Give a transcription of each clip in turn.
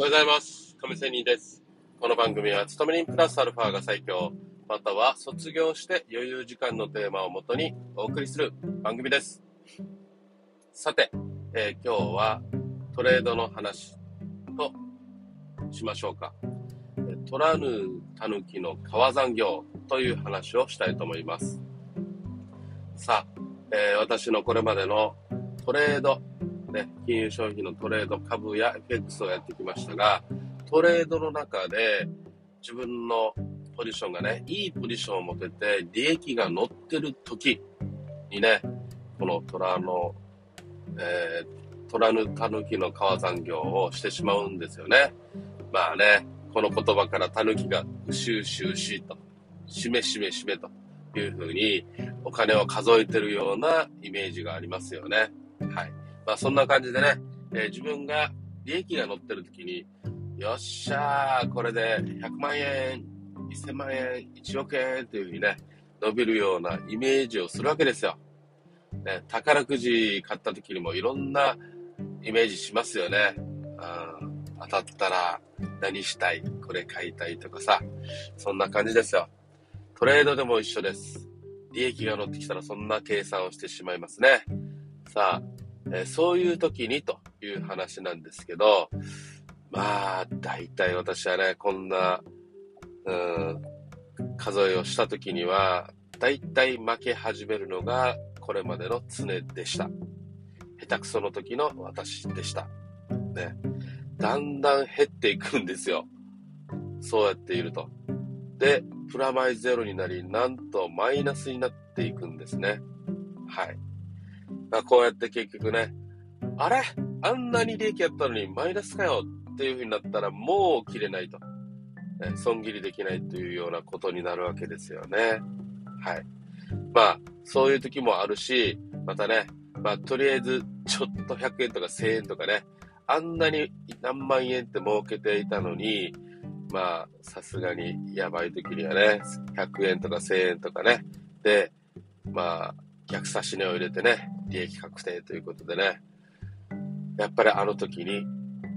おはようございます。亀仙人です。この番組は、勤め人プラスアルファが最強、または卒業して余裕時間のテーマをもとにお送りする番組です。さて、えー今日はトレードの話としましょうか。えー取らぬ狸の川残業という話をしたいと思います。さあ、えー私のこれまでのトレード、ね、金融商品のトレード、株や FX をやってきましたが、トレードの中で自分のポジションがね、いいポジションを持てて、利益が乗ってる時にね、この虎の、えー、虎ぬ狸の川残業をしてしまうんですよね。まあね、この言葉から狸がうしうしうしと、しめしめしめというふうにお金を数えてるようなイメージがありますよね。はい。まあそんな感じでね、えー自分が利益が乗ってる時に、よっしゃー、これで100万円、1000万円、1億円というふうにね、伸びるようなイメージをするわけですよ。ね、宝くじ買った時にもいろんなイメージしますよね。うん、当たったら何したい、これ買いたいとかさ、そんな感じですよ。トレードでも一緒です。利益が乗ってきたらそんな計算をしてしまいますね。さあ、えーそういう時にという話なんですけど、まあ、大体私はね、こんな、うん、数えをした時には、大体負け始めるのがこれまでの常でした。下手くその時の私でした。ね。だんだん減っていくんですよ。そうやっていると。で、プラマイゼロになり、なんとマイナスになっていくんですね。はい。まあ、こうやって結局ね、あれ？あんなに利益やったのにマイナスかよっていう風になったらもう切れないと。ね、損切りできないというようなことになるわけですよね。はい。まあ、そういう時もあるし、またね、まあ、とりあえず、ちょっと100円とか1000円とかね、あんなに何万円って儲けていたのに、まあ、さすがにやばい時にはね、100円とか1000円とかね、で、まあ、逆差し値を入れてね、利益確定ということでね、やっぱりあの時に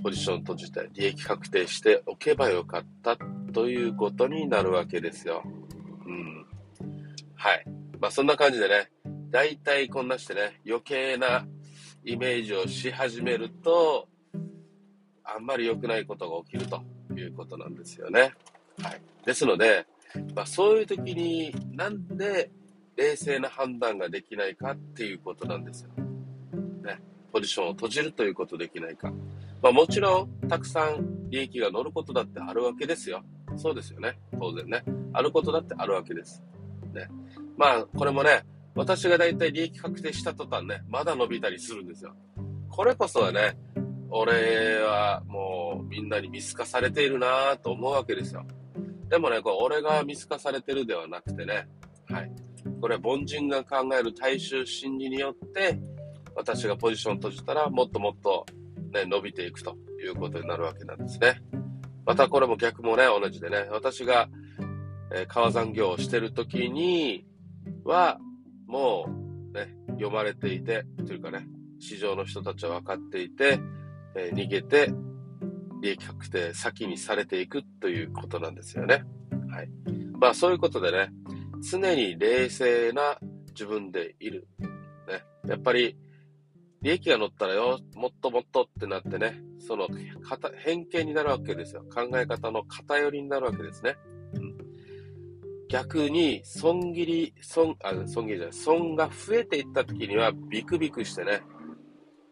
ポジション閉じて利益確定しておけばよかったということになるわけですよ。うん。はい。まあそんな感じでね、大体こんなしてね、余計なイメージをし始めると、あんまり良くないことが起きるということなんですよね。はい。ですので、まあそういう時になんで冷静な判断ができないかっていうことなんですよ。ね。ポジションを閉じるということできないか。まあもちろん、たくさん利益が乗ることだってあるわけですよ。そうですよね。当然ね。あることだってあるわけです。ね。まあ、これもね、私が大体利益確定した途端ね、まだ伸びたりするんですよ。これこそはね、俺はもうみんなに見透かされているなぁと思うわけですよ。でもね、これ俺が見透かされてるではなくてね、これは凡人が考える大衆心理によって、私がポジションを閉じたらもっともっとね、伸びていくということになるわけなんですね。またこれも逆もね、同じでね、私が、えー川残業をしてる時には、もうね、読まれていて、というかね、市場の人たちは分かっていて、えー逃げて、利益確定先にされていくということなんですよね。はい。まあそういうことでね、常に冷静な自分でいる。ね。やっぱり、利益が乗ったらよ、もっともっとってなってね、その偏見になるわけですよ。考え方の偏りになるわけですね。うん、逆に、損切り、損、あ、損切りじゃない、損が増えていった時には、ビクビクしてね、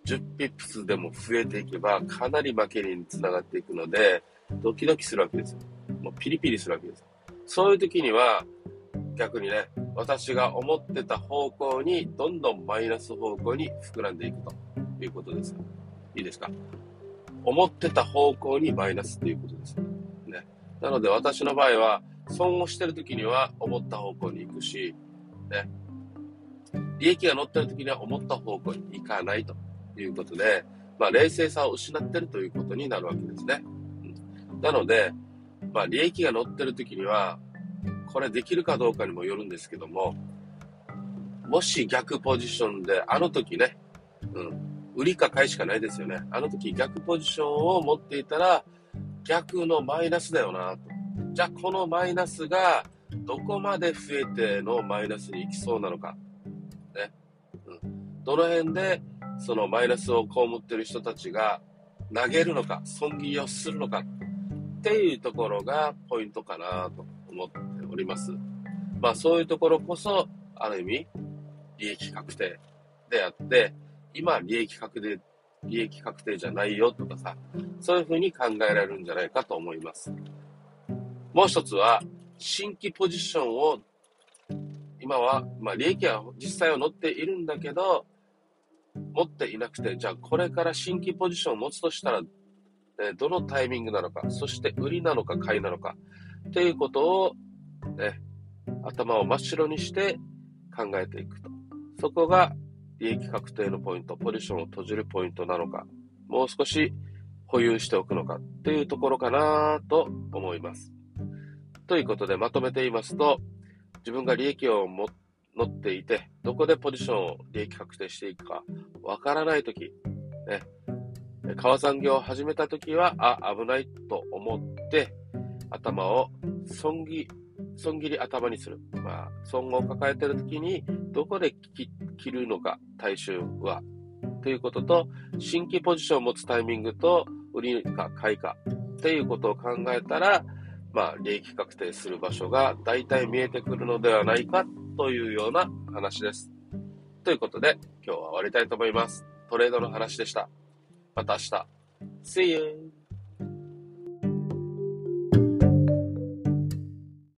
10ピップスでも増えていけば、かなり負けにつながっていくので、ドキドキするわけですよ。もうピリピリするわけです。そういう時には、逆にね、私が思ってた方向に、どんどんマイナス方向に膨らんでいくということです。いいですか？思ってた方向にマイナスということです。ね。なので私の場合は、損をしてる時には思った方向に行くし、ね。利益が乗ってる時には思った方向に行かないということで、まあ冷静さを失ってるということになるわけですね。うん、なので、まあ利益が乗ってる時には、これできるかどうかにもよるんですけども、もし逆ポジションで、あの時ね、うん、売りか買いしかないですよね。あの時逆ポジションを持っていたら、逆のマイナスだよなと。じゃあこのマイナスがどこまで増えてのマイナスに行きそうなのか。ね。うん。どの辺でそのマイナスを被ってる人たちが投げるのか、損切りをするのかっていうところがポイントかなと思っております。まあそういうところこそ、ある意味、利益確定であって、今利益確定、利益確定じゃないよとかさ、そういうふうに考えられるんじゃないかと思います。もう一つは、新規ポジションを、今は、まあ利益は実際は乗っているんだけど、持っていなくて、じゃあこれから新規ポジションを持つとしたら、えどのタイミングなのか、そして売りなのか買いなのか、ということを、ね、頭を真っ白にして考えていくと。そこが利益確定のポイント、ポジションを閉じるポイントなのか、もう少し保有しておくのかっていうところかなと思います。ということでまとめて言いますと、自分が利益を持っていて、どこでポジションを利益確定していくかわからないとき、ね、川残業を始めたときは、あ、危ないと思って、頭を損切損切り頭にする。まあ、損を抱えてるときに、どこで切るのか、大衆は。ということと、新規ポジションを持つタイミングと、売りか買いか、っていうことを考えたら、まあ、利益確定する場所が大体見えてくるのではないかというような話です。ということで、今日は終わりたいと思います。トレードの話でした。また明日。See you!